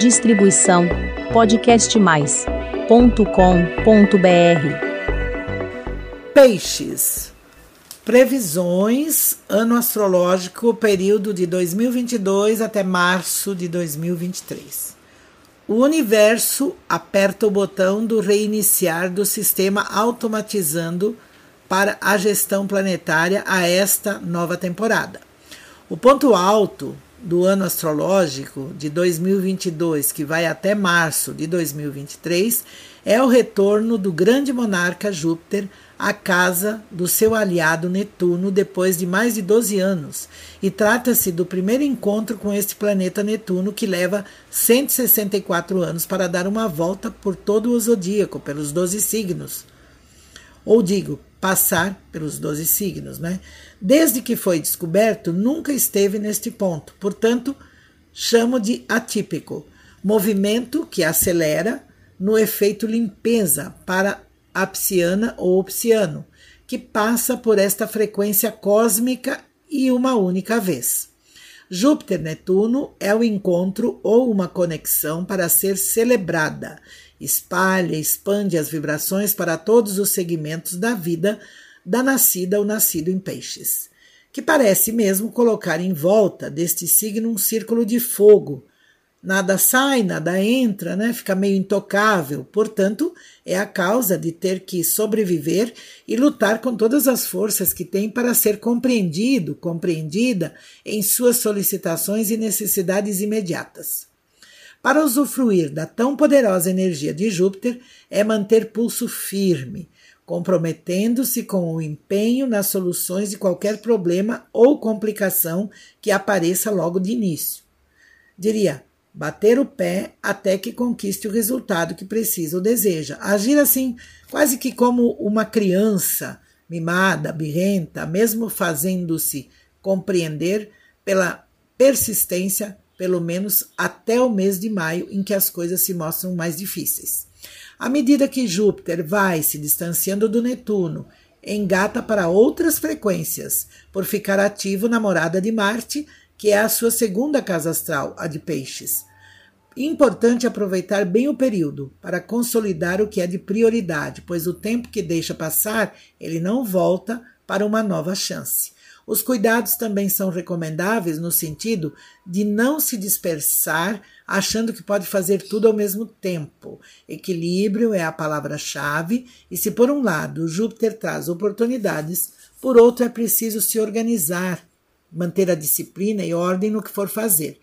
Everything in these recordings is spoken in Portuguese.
Distribuição podcastmais.com.br. Peixes. Previsões ano astrológico período de 2022 até março de 2023. O universo aperta o botão do reiniciar do sistema automatizando para a gestão planetária a esta nova temporada. O ponto alto do ano astrológico de 2022, que vai até março de 2023, é o retorno do grande monarca Júpiter à casa do seu aliado Netuno depois de mais de 12 anos. E trata-se do primeiro encontro com este planeta Netuno que leva 164 anos para dar uma volta por todo o zodíaco, pelos 12 signos. Ou digo, passar pelos 12 signos, né? Desde que foi descoberto, nunca esteve neste ponto. Portanto, chamo de atípico. Movimento que acelera no efeito limpeza para a psiana ou psiano, que passa por esta frequência cósmica e uma única vez. Júpiter-Netuno é o encontro ou uma conexão para ser celebrada. Espalha, expande as vibrações para todos os segmentos da vida da nascida ou nascido em peixes, que parece mesmo colocar em volta deste signo um círculo de fogo. Nada sai, nada entra, né? fica meio intocável. Portanto, é a causa de ter que sobreviver e lutar com todas as forças que tem para ser compreendido, compreendida em suas solicitações e necessidades imediatas. Para usufruir da tão poderosa energia de Júpiter, é manter pulso firme, comprometendo-se com o empenho nas soluções de qualquer problema ou complicação que apareça logo de início. Diria, bater o pé até que conquiste o resultado que precisa ou deseja. Agir assim, quase que como uma criança mimada, birrenta, mesmo fazendo-se compreender pela persistência, pelo menos até o mês de maio, em que as coisas se mostram mais difíceis. À medida que Júpiter vai se distanciando do Netuno, engata para outras frequências, por ficar ativo na morada de Marte, que é a sua segunda casa astral, a de Peixes. Importante aproveitar bem o período para consolidar o que é de prioridade, pois o tempo que deixa passar, ele não volta para uma nova chance. Os cuidados também são recomendáveis no sentido de não se dispersar achando que pode fazer tudo ao mesmo tempo. Equilíbrio é a palavra-chave, e se por um lado Júpiter traz oportunidades, por outro é preciso se organizar, manter a disciplina e ordem no que for fazer.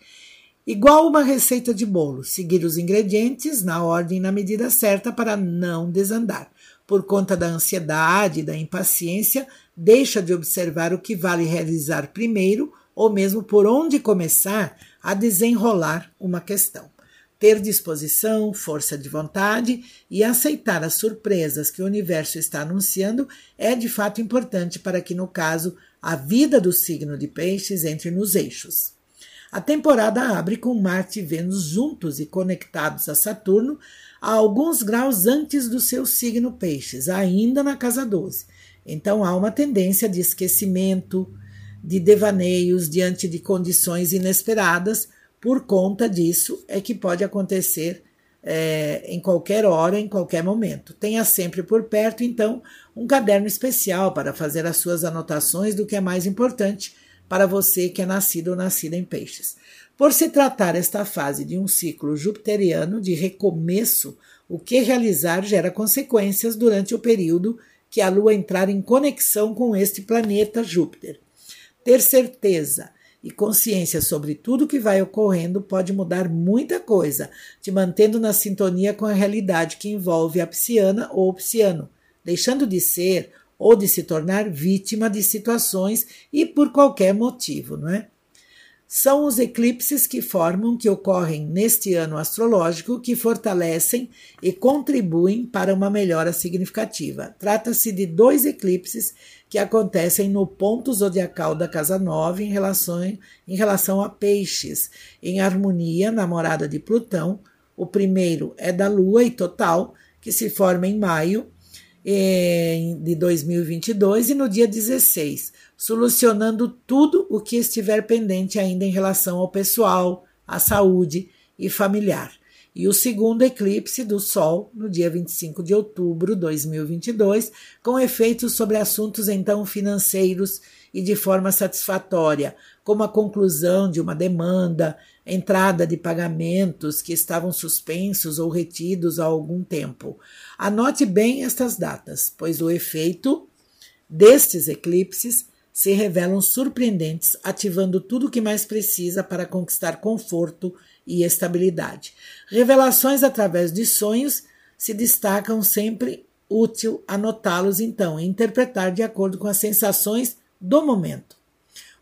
Igual uma receita de bolo, seguir os ingredientes na ordem e na medida certa para não desandar por conta da ansiedade, da impaciência, deixa de observar o que vale realizar primeiro ou mesmo por onde começar a desenrolar uma questão. Ter disposição, força de vontade e aceitar as surpresas que o universo está anunciando é de fato importante para que, no caso, a vida do signo de Peixes entre nos eixos. A temporada abre com Marte e Vênus juntos e conectados a Saturno, a alguns graus antes do seu signo Peixes, ainda na casa 12. Então há uma tendência de esquecimento, de devaneios diante de condições inesperadas. Por conta disso é que pode acontecer é, em qualquer hora, em qualquer momento. Tenha sempre por perto, então, um caderno especial para fazer as suas anotações do que é mais importante para você que é nascido ou nascida em peixes. Por se tratar esta fase de um ciclo jupiteriano de recomeço, o que realizar gera consequências durante o período que a Lua entrar em conexão com este planeta Júpiter. Ter certeza e consciência sobre tudo que vai ocorrendo pode mudar muita coisa, te mantendo na sintonia com a realidade que envolve a psiana ou psiano, deixando de ser ou de se tornar vítima de situações e por qualquer motivo, não é? São os eclipses que formam, que ocorrem neste ano astrológico, que fortalecem e contribuem para uma melhora significativa. Trata-se de dois eclipses que acontecem no ponto zodiacal da casa 9 em relação, em relação a peixes, em harmonia na morada de Plutão. O primeiro é da Lua e total, que se forma em maio de 2022 e no dia 16, solucionando tudo o que estiver pendente ainda em relação ao pessoal, à saúde e familiar. E o segundo eclipse do Sol, no dia 25 de outubro de 2022, com efeitos sobre assuntos então financeiros e de forma satisfatória, como a conclusão de uma demanda, entrada de pagamentos que estavam suspensos ou retidos há algum tempo. Anote bem estas datas, pois o efeito destes eclipses se revelam surpreendentes, ativando tudo o que mais precisa para conquistar conforto e estabilidade. Revelações através de sonhos se destacam sempre útil anotá-los então e interpretar de acordo com as sensações do momento.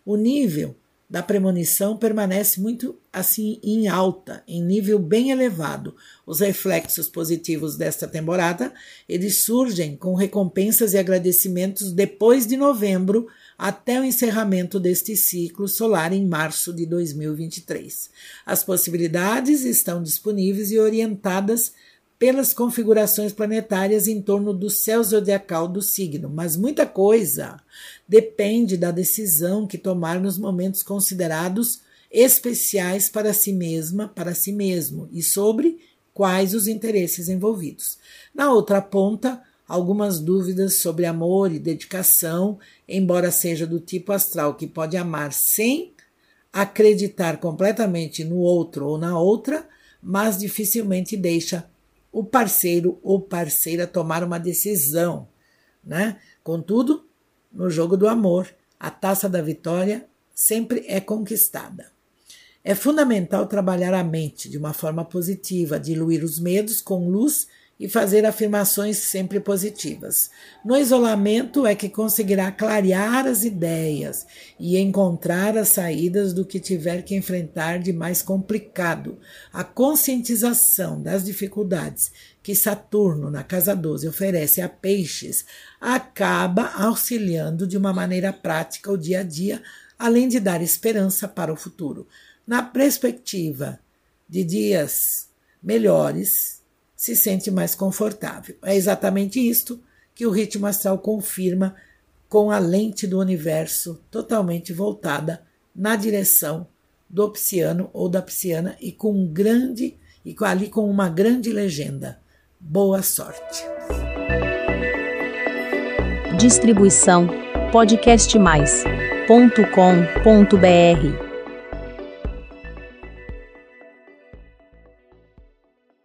O nível da premonição permanece muito assim em alta, em nível bem elevado. Os reflexos positivos desta temporada, eles surgem com recompensas e agradecimentos depois de novembro até o encerramento deste ciclo solar em março de 2023. As possibilidades estão disponíveis e orientadas pelas configurações planetárias em torno do céu zodiacal do signo, mas muita coisa depende da decisão que tomar nos momentos considerados especiais para si mesma, para si mesmo e sobre quais os interesses envolvidos. Na outra ponta, algumas dúvidas sobre amor e dedicação, embora seja do tipo astral que pode amar sem acreditar completamente no outro ou na outra, mas dificilmente deixa o parceiro ou parceira tomar uma decisão, né? Contudo, no jogo do amor, a taça da vitória sempre é conquistada. É fundamental trabalhar a mente de uma forma positiva, diluir os medos com luz e fazer afirmações sempre positivas. No isolamento é que conseguirá clarear as ideias e encontrar as saídas do que tiver que enfrentar de mais complicado. A conscientização das dificuldades que Saturno, na casa 12, oferece a peixes acaba auxiliando de uma maneira prática o dia a dia, além de dar esperança para o futuro. Na perspectiva de dias melhores, se sente mais confortável. É exatamente isto que o ritmo astral confirma com a lente do universo totalmente voltada na direção do psiano ou da psiana e com um grande e ali com uma grande legenda. Boa sorte. Distribuição podcastmais.com.br